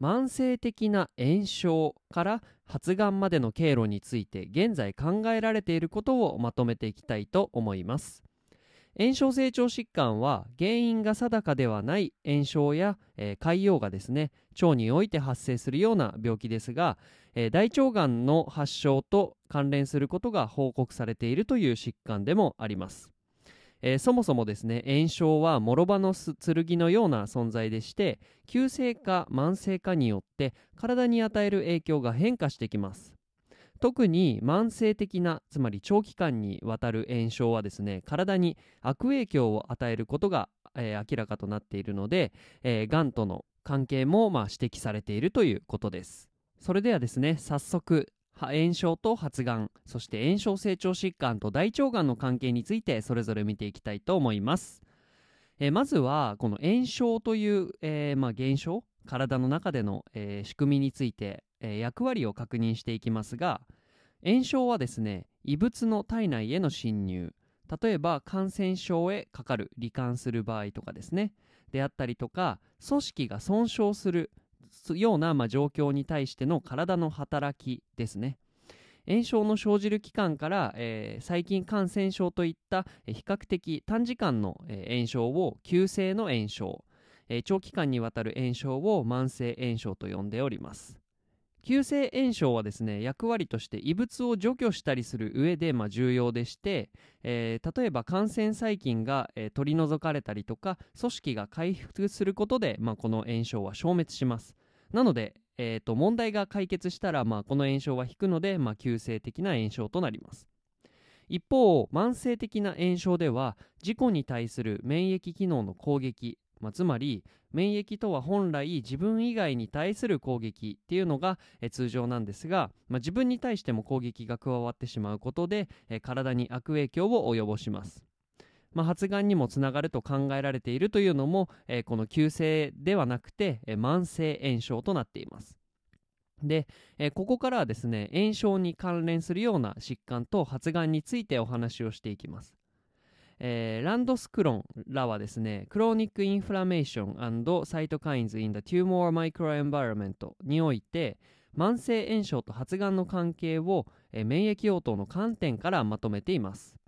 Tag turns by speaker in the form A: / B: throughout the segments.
A: 慢性的な炎症から発がんまでの経路について現在考えられていることをまとめていきたいと思います。炎症性腸疾患は原因が定かではない炎症や、えー、潰瘍がですね腸において発生するような病気ですが、えー、大腸がんの発症と関連することが報告されているという疾患でもあります、えー、そもそもですね炎症は諸刃の剣のような存在でして急性か慢性かによって体に与える影響が変化してきます。特に慢性的なつまり長期間にわたる炎症はですね体に悪影響を与えることが、えー、明らかとなっているので、えー、がんとの関係も、まあ、指摘されているということです。それではですね早速炎症と発がんそして炎症性腸疾患と大腸がんの関係についてそれぞれ見ていきたいと思います、え、まずはこの炎症という、えー、まあ、現象体の中での、えー、仕組みについてえ、役割を確認していきますが炎症はですね異物の体内への侵入。例えば感染症へかかる罹患する場合とかですね。であったりとか組織が損傷するような、まあ、状況に対しての体の働きですね。炎症の生じる期間から、えー、細菌感染症といった比較的短時間の、炎症を急性の炎症、えー、長期間にわたる炎症を慢性炎症と呼んでおります。急性炎症はですね役割として異物を除去したりする上で、まあ、重要でして、えー、例えば感染細菌が、えー、取り除かれたりとか組織が回復することで、まあ、この炎症は消滅します。なので、えーと、問題が解決したら、まあ、この炎症は引くので、まあ、急性的な炎症となります一方慢性的な炎症では事故に対する免疫機能の攻撃まあ、つまり免疫とは本来自分以外に対する攻撃っていうのが、え通常なんですが、まあ、自分に対しても攻撃が加わってしまうことで、え体に悪影響を及ぼします。まあ、発がんにもつながると考えられているというのも、えこの急性ではなくて、え慢性炎症となっています。で、えここからはですね炎症に関連するような疾患と発がんについてお話をしていきます。えー、ランドスクロンらはですね、 Chronic Inflammation Cytokines in the Tumor Microenvironment において、慢性炎症と発がんの関係を、えー、免疫応答の観点からまとめています。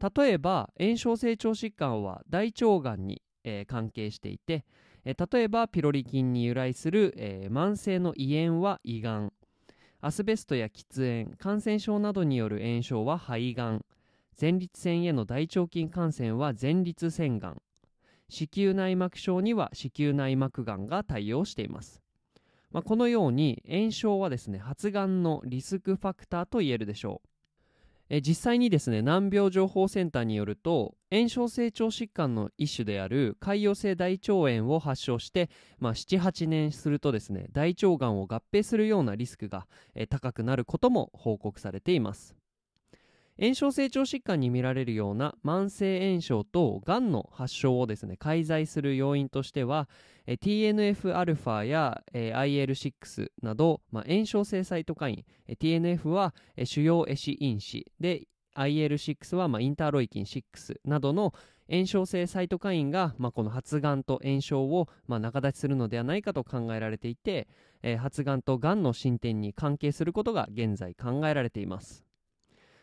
A: 例えば、炎症性腸疾患は大腸がんに、えー、関係していて、えー、例えばピロリ菌に由来する、えー、慢性の胃炎は胃がん、アスベストや喫煙、感染症などによる炎症は肺がん、前立腺への大腸菌感染は前立腺がん子宮内膜症には子宮内膜がんが対応しています、まあ、このように炎症はですね発がんのリスクファクターと言えるでしょう。え実際にですね難病情報センターによると炎症性腸疾患の一種である潰瘍性大腸炎を発症して、まあ、78年するとですね大腸がんを合併するようなリスクが、え高くなることも報告されています。炎症性腸疾患に見られるような慢性炎症とがんの発症をですね介在する要因としては TNF-α や IL6 など、まあ、炎症性サイトカイン TNF は主要エシ因子で IL6 はまあインターロイキン6などの炎症性サイトカインが、まあ、この発がんと炎症を、まあ、仲立ちするのではないかと考えられていて、えー、発がんとがんの進展に関係することが現在考えられています。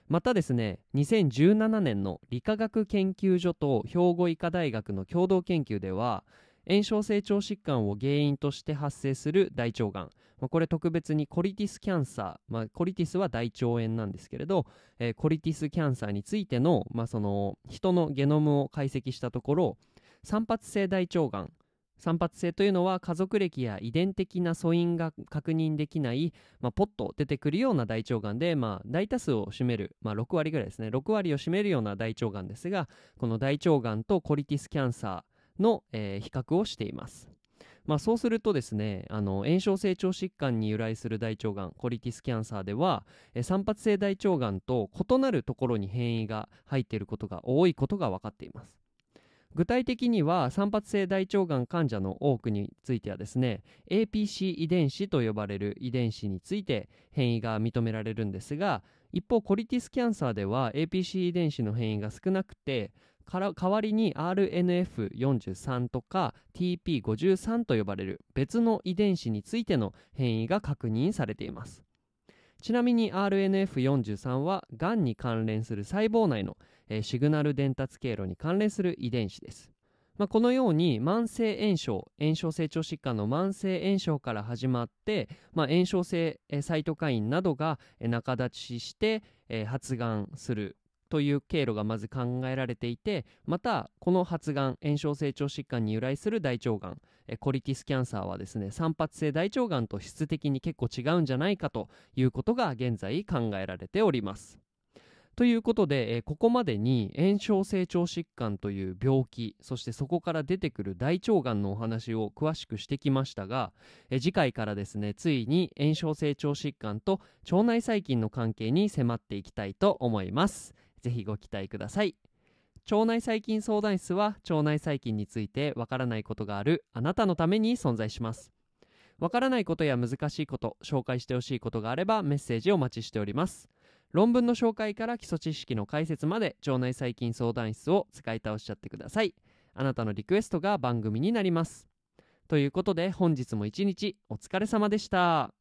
A: またですね2017年の理化学研究所と兵庫医科大学の共同研究では炎症性腸疾患を原因として発生する大腸がん、まあ、これ特別にコリティスキャンサー、まあ、コリティスは大腸炎なんですけれど、えー、コリティスキャンサーについての,、まあ、その人のゲノムを解析したところ散発性大腸がん散発性というのは家族歴や遺伝的な素因が確認できない、まあ、ポッと出てくるような大腸がんで、まあ、大多数を占める、まあ、6割ぐらいですね。6割を占めるような大腸がんですがこの大腸がんとコリティスキャンサーの、えー、比較をしています。まあ、そうするとですねあの炎症性腸疾患に由来する大腸がんコリティスキャンサーではえ散発性大腸がんと異なるところに変異が入っていることが多いことが分かっています。具体的には散発性大腸がん患者の多くについてはですね APC 遺伝子と呼ばれる遺伝子について変異が認められるんですが一方コリティスキャンサーでは APC 遺伝子の変異が少なくて代わりに RNF43 とか TP53 と呼ばれる別の遺伝子についての変異が確認されています。ちなみに RNF43 はがんに関連する細胞内の、えシグナル伝達経路に関連する遺伝子です、まあ、このように慢性炎症炎症性腸疾患の慢性炎症から始まって、まあ、炎症性サイトカインなどが仲立ちして、え発がんするという経路がまず考えられていてまたこの発がん炎症性腸疾患に由来する大腸がんコリティスキャンサーはですね散発性大腸がんと質的に結構違うんじゃないかということが現在考えられております。ということで、えここまでに炎症性腸疾患という病気そしてそこから出てくる大腸がんのお話を詳しくしてきましたが、え次回からですねついに炎症性腸疾患と腸内細菌の関係に迫っていきたいと思います。ぜひご期待ください。腸内細菌相談室は腸内細菌についてわからないことがあるあなたのために存在します。わからないことや難しいこと、紹介してほしいことがあればメッセージをお待ちしております。論文の紹介から基礎知識の解説まで腸内細菌相談室を使い倒しちゃってください。あなたのリクエストが番組になります。ということで本日も一日お疲れ様でした。